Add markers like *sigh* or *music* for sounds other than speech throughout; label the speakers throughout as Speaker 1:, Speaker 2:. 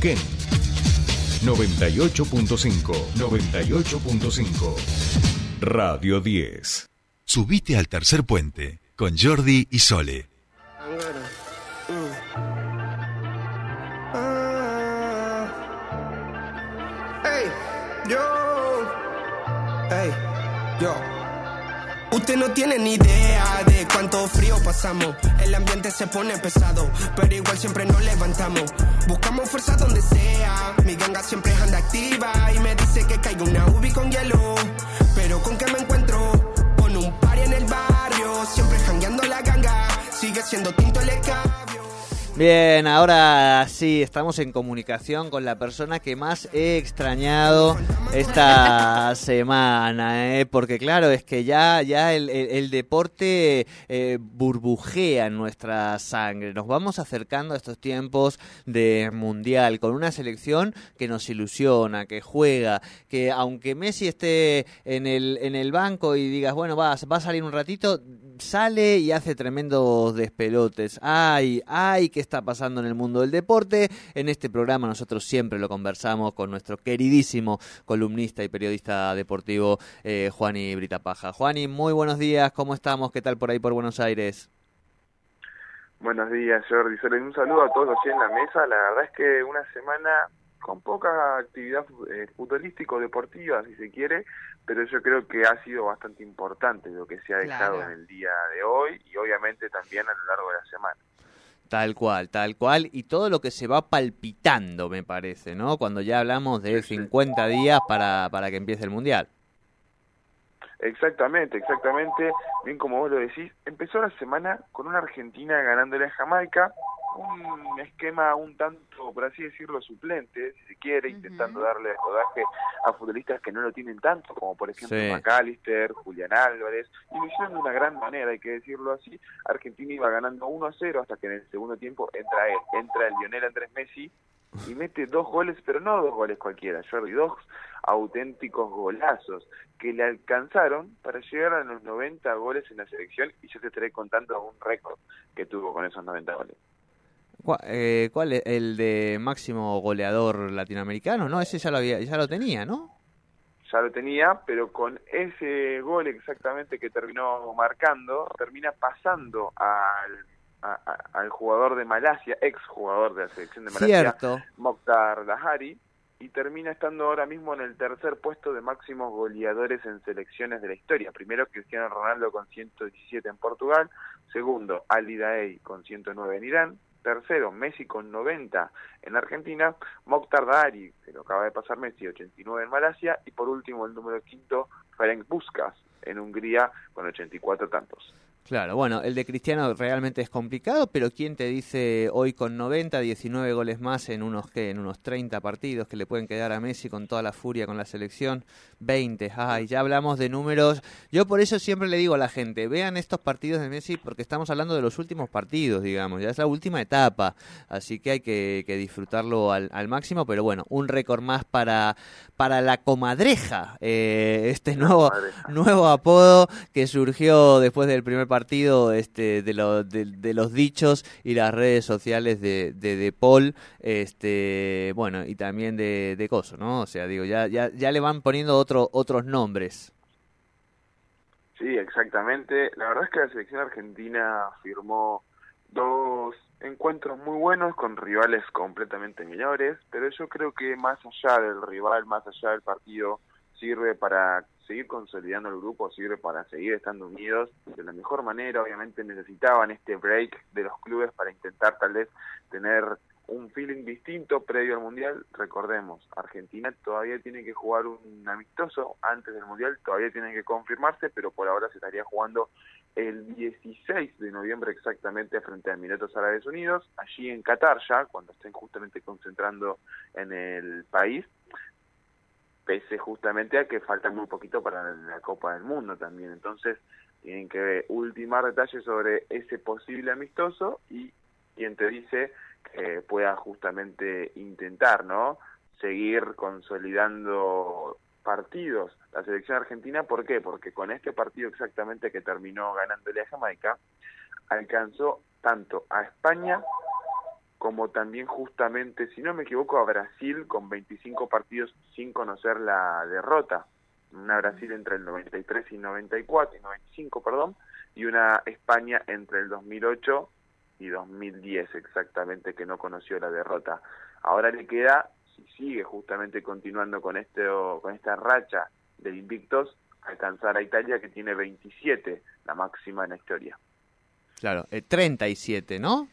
Speaker 1: Ken 98.5 98.5 Radio 10
Speaker 2: Subite al tercer puente con Jordi y Sole.
Speaker 3: Hey, yo. Hey, yo. Usted no tiene ni idea de cuánto frío pasamos. El ambiente se pone pesado, pero igual siempre nos levantamos. Buscamos fuerza donde sea. Mi ganga siempre anda activa y me dice que caiga una ubi con hielo. Pero con qué me encuentro? Con un party en el barrio, siempre jangueando la ganga. Sigue siendo tinto el escabio.
Speaker 4: Bien, ahora sí, estamos en comunicación con la persona que más he extrañado esta *laughs* semana, ¿eh? porque claro, es que ya, ya el, el- el deporte eh, burbujea en nuestra sangre. Nos vamos acercando a estos tiempos de mundial con una selección que nos ilusiona, que juega, que aunque Messi esté en el, en el banco y digas, bueno, va, va a salir un ratito, sale y hace tremendos despelotes. Ay, ay, ¿qué está pasando en el mundo del deporte? En este programa nosotros siempre lo conversamos con nuestro queridísimo columnista y periodista deportivo eh, Juani Britapaja. Juani, muy buenos días, ¿cómo estamos? ¿Qué tal por ahí por Buenos Aires?
Speaker 5: Buenos días, Jordi. Solo un saludo a todos los que en la mesa. La verdad es que una semana con poca actividad eh, futbolístico deportiva, si se quiere, pero yo creo que ha sido bastante importante lo que se ha dejado
Speaker 4: Claro.
Speaker 5: en el día de hoy y obviamente también a lo largo de la semana.
Speaker 4: Tal cual, tal cual, y todo lo que se va palpitando, me parece, ¿no? Cuando ya hablamos de
Speaker 5: Sí, sí.
Speaker 4: 50 días para, para que empiece el Mundial.
Speaker 5: Exactamente, exactamente. Bien como vos lo decís, empezó la semana con una Argentina ganándole a Jamaica, un esquema un tanto, por así decirlo, suplente, si se quiere, intentando darle rodaje a futbolistas que no lo tienen tanto, como por ejemplo
Speaker 4: Sí.
Speaker 5: McAllister, Julián Álvarez, y lo hicieron de una gran manera, hay que decirlo así. Argentina iba ganando 1 a 0 hasta que en el segundo tiempo entra él, entra el Lionel Andrés Messi y mete dos goles, pero no dos goles cualquiera, Jordi, dos auténticos golazos que le alcanzaron para llegar a los 90 goles en la selección y yo te estaré contando un récord que tuvo con esos 90 goles.
Speaker 4: ¿Cuál, eh, ¿Cuál es el de máximo goleador latinoamericano? No, ese ya lo había, ya lo tenía, ¿no?
Speaker 5: Ya lo tenía, pero con ese gol exactamente que terminó marcando, termina pasando al, a- a- al jugador de Malasia, ex jugador de la selección de Malasia,
Speaker 4: Cierto.
Speaker 5: Mokhtar Dahari y termina estando ahora mismo en el tercer puesto de máximos goleadores en selecciones de la historia. Primero Cristiano Ronaldo con 117 en Portugal, segundo Ali Daei con 109 en Irán, tercero Messi con 90 en Argentina, Mokhtar Dahari, que lo acaba de pasar Messi, 89 en Malasia y por último el número quinto Ferenc Puskas en Hungría con 84 tantos.
Speaker 4: Claro, bueno, el de Cristiano realmente es complicado, pero ¿quién te dice hoy con 90, 19 goles más en unos en unos 30 partidos que le pueden quedar a Messi con toda la furia con la selección? 20, ay, ya hablamos de números. Yo por eso siempre le digo a la gente, vean estos partidos de Messi porque estamos hablando de los últimos partidos, digamos, ya es la última etapa, así que hay que, que disfrutarlo al, al máximo, pero bueno, un récord más para, para la comadreja, eh, este nuevo, nuevo apodo que surgió después del primer partido este, de, lo- de- de los dichos y las redes sociales de, de, de Paul, este, bueno, y también de, de Coso, ¿no? O sea, digo, ya, ya, ya le van poniendo otro, otros nombres.
Speaker 5: Sí, exactamente. La verdad es que la selección argentina firmó dos encuentros muy buenos con rivales completamente menores, pero yo creo que más allá del rival, más allá del partido, sirve para seguir consolidando el grupo, sirve para seguir estando unidos de la mejor manera. Obviamente necesitaban este break de los clubes para intentar tal vez tener un feeling distinto previo al Mundial. Recordemos, Argentina todavía tiene que jugar un amistoso antes del Mundial, todavía tiene que confirmarse, pero por ahora se estaría jugando el 16 de noviembre exactamente frente a Emiratos Árabes Unidos, allí en Qatar ya, cuando estén justamente concentrando en el país, pese justamente a que falta muy poquito para la Copa del Mundo también. Entonces, tienen que ultimar detalles sobre ese posible amistoso y quien te dice que pueda justamente intentar, ¿no? Seguir consolidando partidos la selección argentina, ¿por qué? Porque con este partido exactamente que terminó ganándole a Jamaica, alcanzó tanto a España como también justamente, si no me equivoco, a Brasil con 25 partidos sin conocer la derrota. Una Brasil entre el 93 y 94, y 95, perdón, y una España entre el 2008 y 2010 exactamente que no conoció la derrota. Ahora le queda, si sigue justamente continuando con, este, con esta racha de invictos, alcanzar a Italia que tiene 27, la máxima en la historia.
Speaker 4: Claro, eh, 37, ¿no?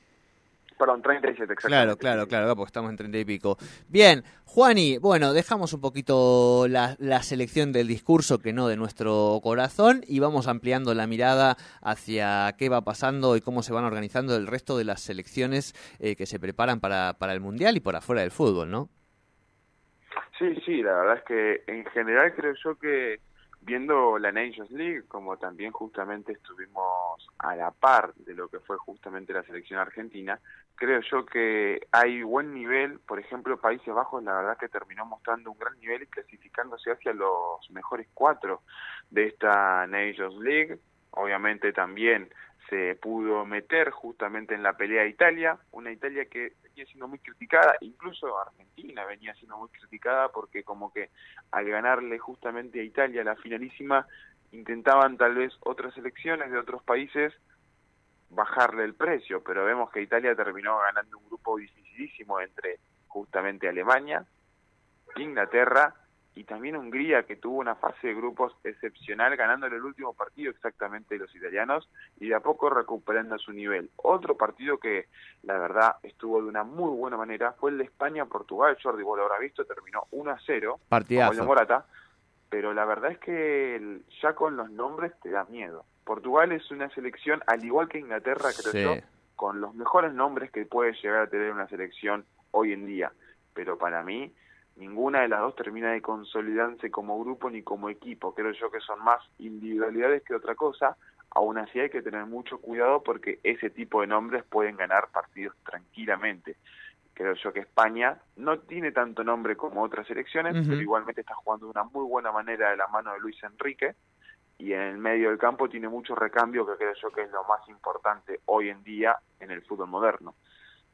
Speaker 5: Perdón, 37, exactamente.
Speaker 4: Claro, claro, claro, porque estamos en 30 y pico. Bien, Juani, bueno, dejamos un poquito la, la, selección del discurso que no de nuestro corazón y vamos ampliando la mirada hacia qué va pasando y cómo se van organizando el resto de las selecciones eh, que se preparan para, para el Mundial y por afuera del fútbol, ¿no?
Speaker 5: Sí, sí, la verdad es que en general creo yo que viendo la Nations League, como también justamente estuvimos a la par de lo que fue justamente la selección argentina, creo yo que hay buen nivel, por ejemplo, Países Bajos la verdad que terminó mostrando un gran nivel y clasificándose hacia los mejores cuatro de esta Nations League, obviamente también se pudo meter justamente en la pelea Italia, una Italia que venía siendo muy criticada, incluso Argentina venía siendo muy criticada porque como que al ganarle justamente a Italia la finalísima, intentaban tal vez otras selecciones de otros países bajarle el precio, pero vemos que Italia terminó ganando un grupo dificilísimo entre justamente Alemania, Inglaterra y también Hungría, que tuvo una fase de grupos excepcional, ganándole el último partido exactamente los italianos y de a poco recuperando su nivel. Otro partido que la verdad estuvo de una muy buena manera fue el de España-Portugal. Jordi, vos lo habrás visto, terminó 1 a 0.
Speaker 4: Partidazo.
Speaker 5: Morata, pero la verdad es que ya con los nombres te da miedo. Portugal es una selección, al igual que Inglaterra, creo
Speaker 4: Sí.
Speaker 5: yo, con los mejores nombres que puede llegar a tener una selección hoy en día. Pero para mí, ninguna de las dos termina de consolidarse como grupo ni como equipo. Creo yo que son más individualidades que otra cosa. Aún así hay que tener mucho cuidado porque ese tipo de nombres pueden ganar partidos tranquilamente. Creo yo que España no tiene tanto nombre como otras selecciones,
Speaker 4: Ujú.
Speaker 5: pero igualmente está jugando de una muy buena manera de la mano de Luis Enrique y en el medio del campo tiene mucho recambio que creo yo que es lo más importante hoy en día en el fútbol moderno.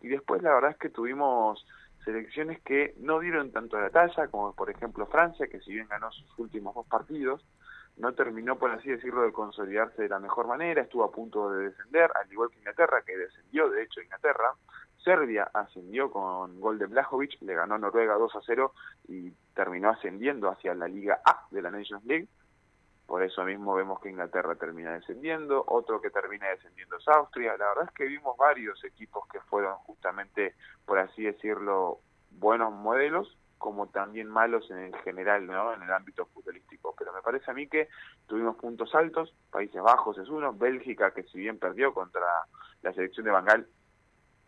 Speaker 5: Y después la verdad es que tuvimos selecciones que no dieron tanto la talla, como por ejemplo Francia, que si bien ganó sus últimos dos partidos, no terminó, por así decirlo, de consolidarse de la mejor manera, estuvo a punto de descender, al igual que Inglaterra, que descendió, de hecho, Inglaterra. Serbia ascendió con gol de Blajovic, le ganó a Noruega 2 a 0 y terminó ascendiendo hacia la Liga A de la Nations League. Por eso mismo vemos que Inglaterra termina descendiendo, otro que termina descendiendo es Austria. La verdad es que vimos varios equipos que fueron justamente, por así decirlo, buenos modelos, como también malos en el general, ¿no? En el ámbito futbolístico. Pero me parece a mí que tuvimos puntos altos, Países Bajos es uno, Bélgica, que si bien perdió contra la selección de Bangal,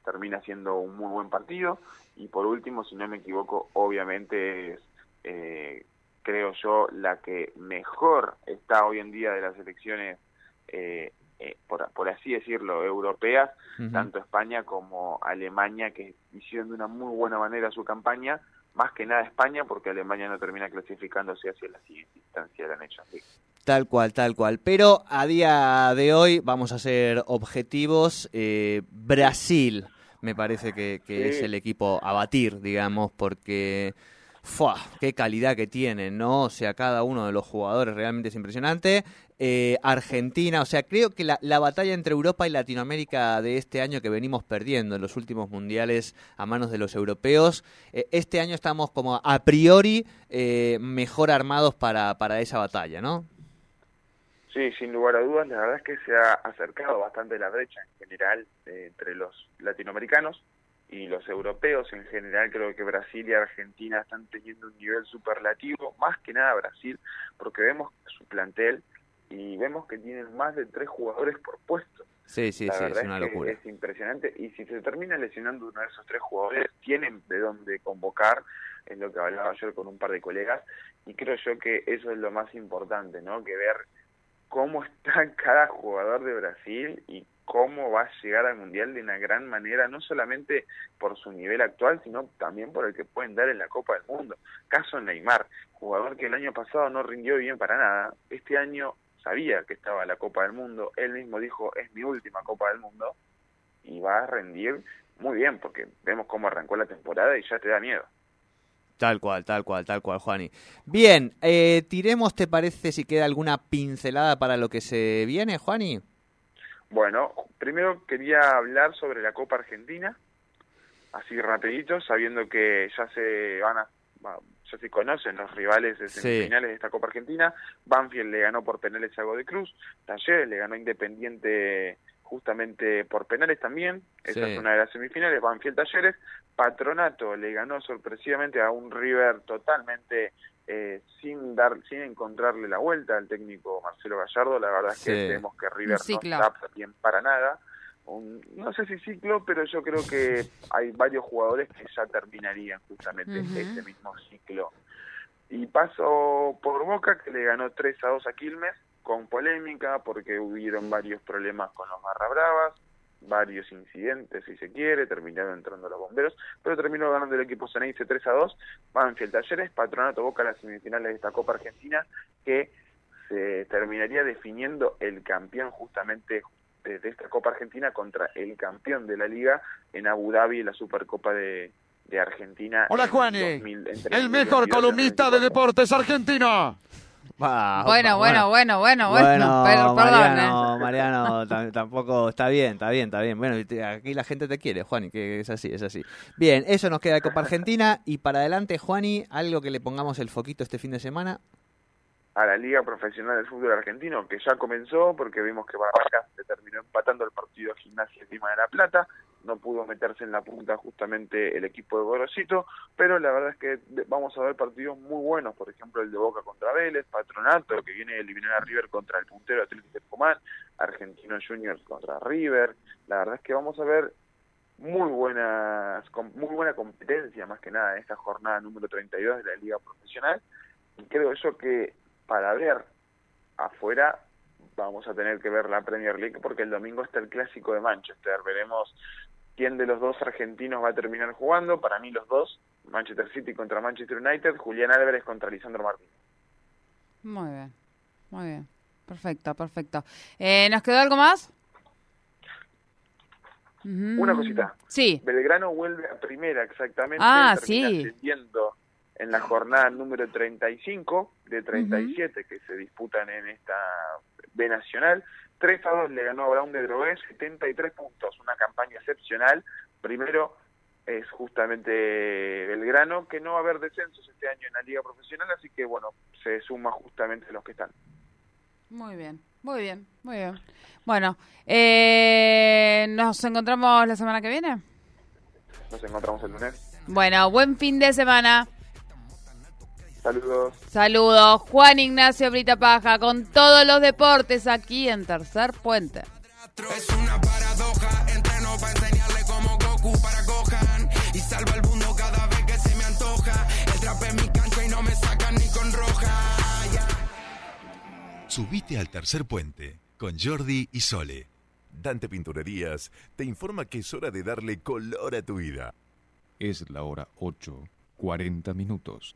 Speaker 5: termina siendo un muy buen partido. Y por último, si no me equivoco, obviamente es, eh, creo yo, la que mejor está hoy en día de las elecciones, eh, eh, por, por así decirlo, europeas, tanto España como Alemania, que hicieron de una muy buena manera su campaña, más que nada España, porque Alemania no termina clasificándose hacia la siguiente instancia de la Nations League.
Speaker 4: Tal cual, tal cual. Pero a día de hoy vamos a ser objetivos. eh, Brasil me parece que, que
Speaker 5: Sí.
Speaker 4: es el equipo a batir, digamos, porque... ¡Fua! ¡Qué calidad que tienen, ¿no? O sea, cada uno de los jugadores realmente es impresionante. Eh, Argentina, o sea, creo que la, la batalla entre Europa y Latinoamérica de este año que venimos perdiendo en los últimos mundiales a manos de los europeos, eh, este año estamos como a priori eh, mejor armados para, para esa batalla, ¿no?
Speaker 5: Sí, sin lugar a dudas, la verdad es que se ha acercado bastante la brecha en general eh, entre los latinoamericanos y los europeos. En general creo que Brasil y Argentina están teniendo un nivel superlativo, más que nada Brasil, porque vemos su plantel y vemos que tienen más de tres jugadores por puesto.
Speaker 4: Sí, sí,
Speaker 5: la
Speaker 4: sí, es una locura.
Speaker 5: es impresionante y si se termina lesionando uno de esos tres jugadores, tienen de dónde convocar, es lo que hablaba ayer con un par de colegas, y creo yo que eso es lo más importante, ¿no? Que ver cómo está *laughs* cada jugador de Brasil y cómo va a llegar al Mundial de una gran manera, no solamente por su nivel actual, sino también por el que pueden dar en la Copa del Mundo. Caso Neymar, jugador que el año pasado no rindió bien para nada, este año sabía que estaba la Copa del Mundo, él mismo dijo, es mi última Copa del Mundo, y va a rendir muy bien, porque vemos cómo arrancó la temporada y ya te da miedo.
Speaker 4: Tal cual, tal cual, tal cual, Juani. Bien, eh, tiremos, ¿te parece si queda alguna pincelada para lo que se viene, Juani?
Speaker 5: Bueno, primero quería hablar sobre la Copa Argentina, así rapidito, sabiendo que ya se van a, ya se conocen los rivales de semifinales de esta Copa Argentina. Banfield le ganó por penales a de Cruz, Talleres le ganó Independiente justamente por penales también, esa es una de las semifinales, Banfield Talleres, Patronato le ganó sorpresivamente a un River totalmente eh, sin dar, sin encontrarle la vuelta al técnico Marcelo Gallardo, la verdad es que vemos que River no está bien para nada, no sé si ciclo, pero yo creo que hay varios jugadores que ya terminarían justamente ese mismo ciclo. Y paso por Boca, que le ganó 3 a 2 a Quilmes, con polémica, porque hubieron varios problemas con los Barra Bravas, varios incidentes, si se quiere, terminaron entrando los bomberos, pero terminó ganando el equipo Ceneice 3 a 2, Banfield Talleres, Patronato Boca las semifinales de esta Copa Argentina, que se terminaría definiendo el campeón justamente de, esta Copa Argentina contra el campeón de la liga en Abu Dhabi, la Supercopa de, de Argentina.
Speaker 6: Hola Juan, el mejor columnista de deportes argentino.
Speaker 7: Bueno, bueno, bueno, bueno, bueno,
Speaker 4: pero, Mariano, Mariano, tampoco está bien, está bien, está bien. Bueno, aquí la gente te quiere, Juani, que es así, es así. Bien, eso nos queda de Copa Argentina y para adelante, Juani, algo que le pongamos el foquito este fin de semana
Speaker 5: a la Liga Profesional del Fútbol Argentino, que ya comenzó porque vimos que Barracas se terminó empatando el partido Gimnasia Lima de la Plata, no pudo meterse en la punta justamente el equipo de Gorosito, pero la verdad es que vamos a ver partidos muy buenos, por ejemplo el de Boca contra Vélez, Patronato, que viene a eliminar a River contra el puntero Atlético de Comán, Argentino Juniors contra River, la verdad es que vamos a ver muy buenas muy buena competencia más que nada en esta jornada número 32 de la Liga Profesional, y creo eso que para ver afuera vamos a tener que ver la Premier League porque el domingo está el clásico de Manchester. Veremos quién de los dos argentinos va a terminar jugando. Para mí los dos, Manchester City contra Manchester United, Julián Álvarez contra Lisandro Martín.
Speaker 7: Muy bien, muy bien. Perfecto, perfecto. Eh, ¿Nos quedó algo más?
Speaker 5: Una cosita.
Speaker 7: Sí.
Speaker 5: Belgrano vuelve a primera, exactamente.
Speaker 7: Ah, sí
Speaker 5: en la jornada número 35 de 37 que se disputan en esta B Nacional. 3 a 2 le ganó a Brown de Drogué, 73 puntos, una campaña excepcional. Primero es justamente Belgrano, que no va a haber descensos este año en la liga profesional, así que bueno, se suma justamente los que están.
Speaker 7: Muy bien, muy bien, muy bien. Bueno, eh, ¿nos encontramos la semana que viene?
Speaker 5: Nos encontramos el lunes.
Speaker 7: Bueno, buen fin de semana.
Speaker 5: Saludos.
Speaker 7: Saludos. Juan Ignacio Brita Paja con todos los deportes aquí en Tercer Puente. Es una paradoja, entreno para enseñarle como Goku para Gohan y salva el mundo cada vez que se me antoja. El trap es mi cancha y no me sacan ni con roja.
Speaker 2: Subite al Tercer Puente con Jordi y Sole.
Speaker 1: Dante Pinturerías te informa que es hora de darle color a tu vida. Es la hora 8, 40 minutos.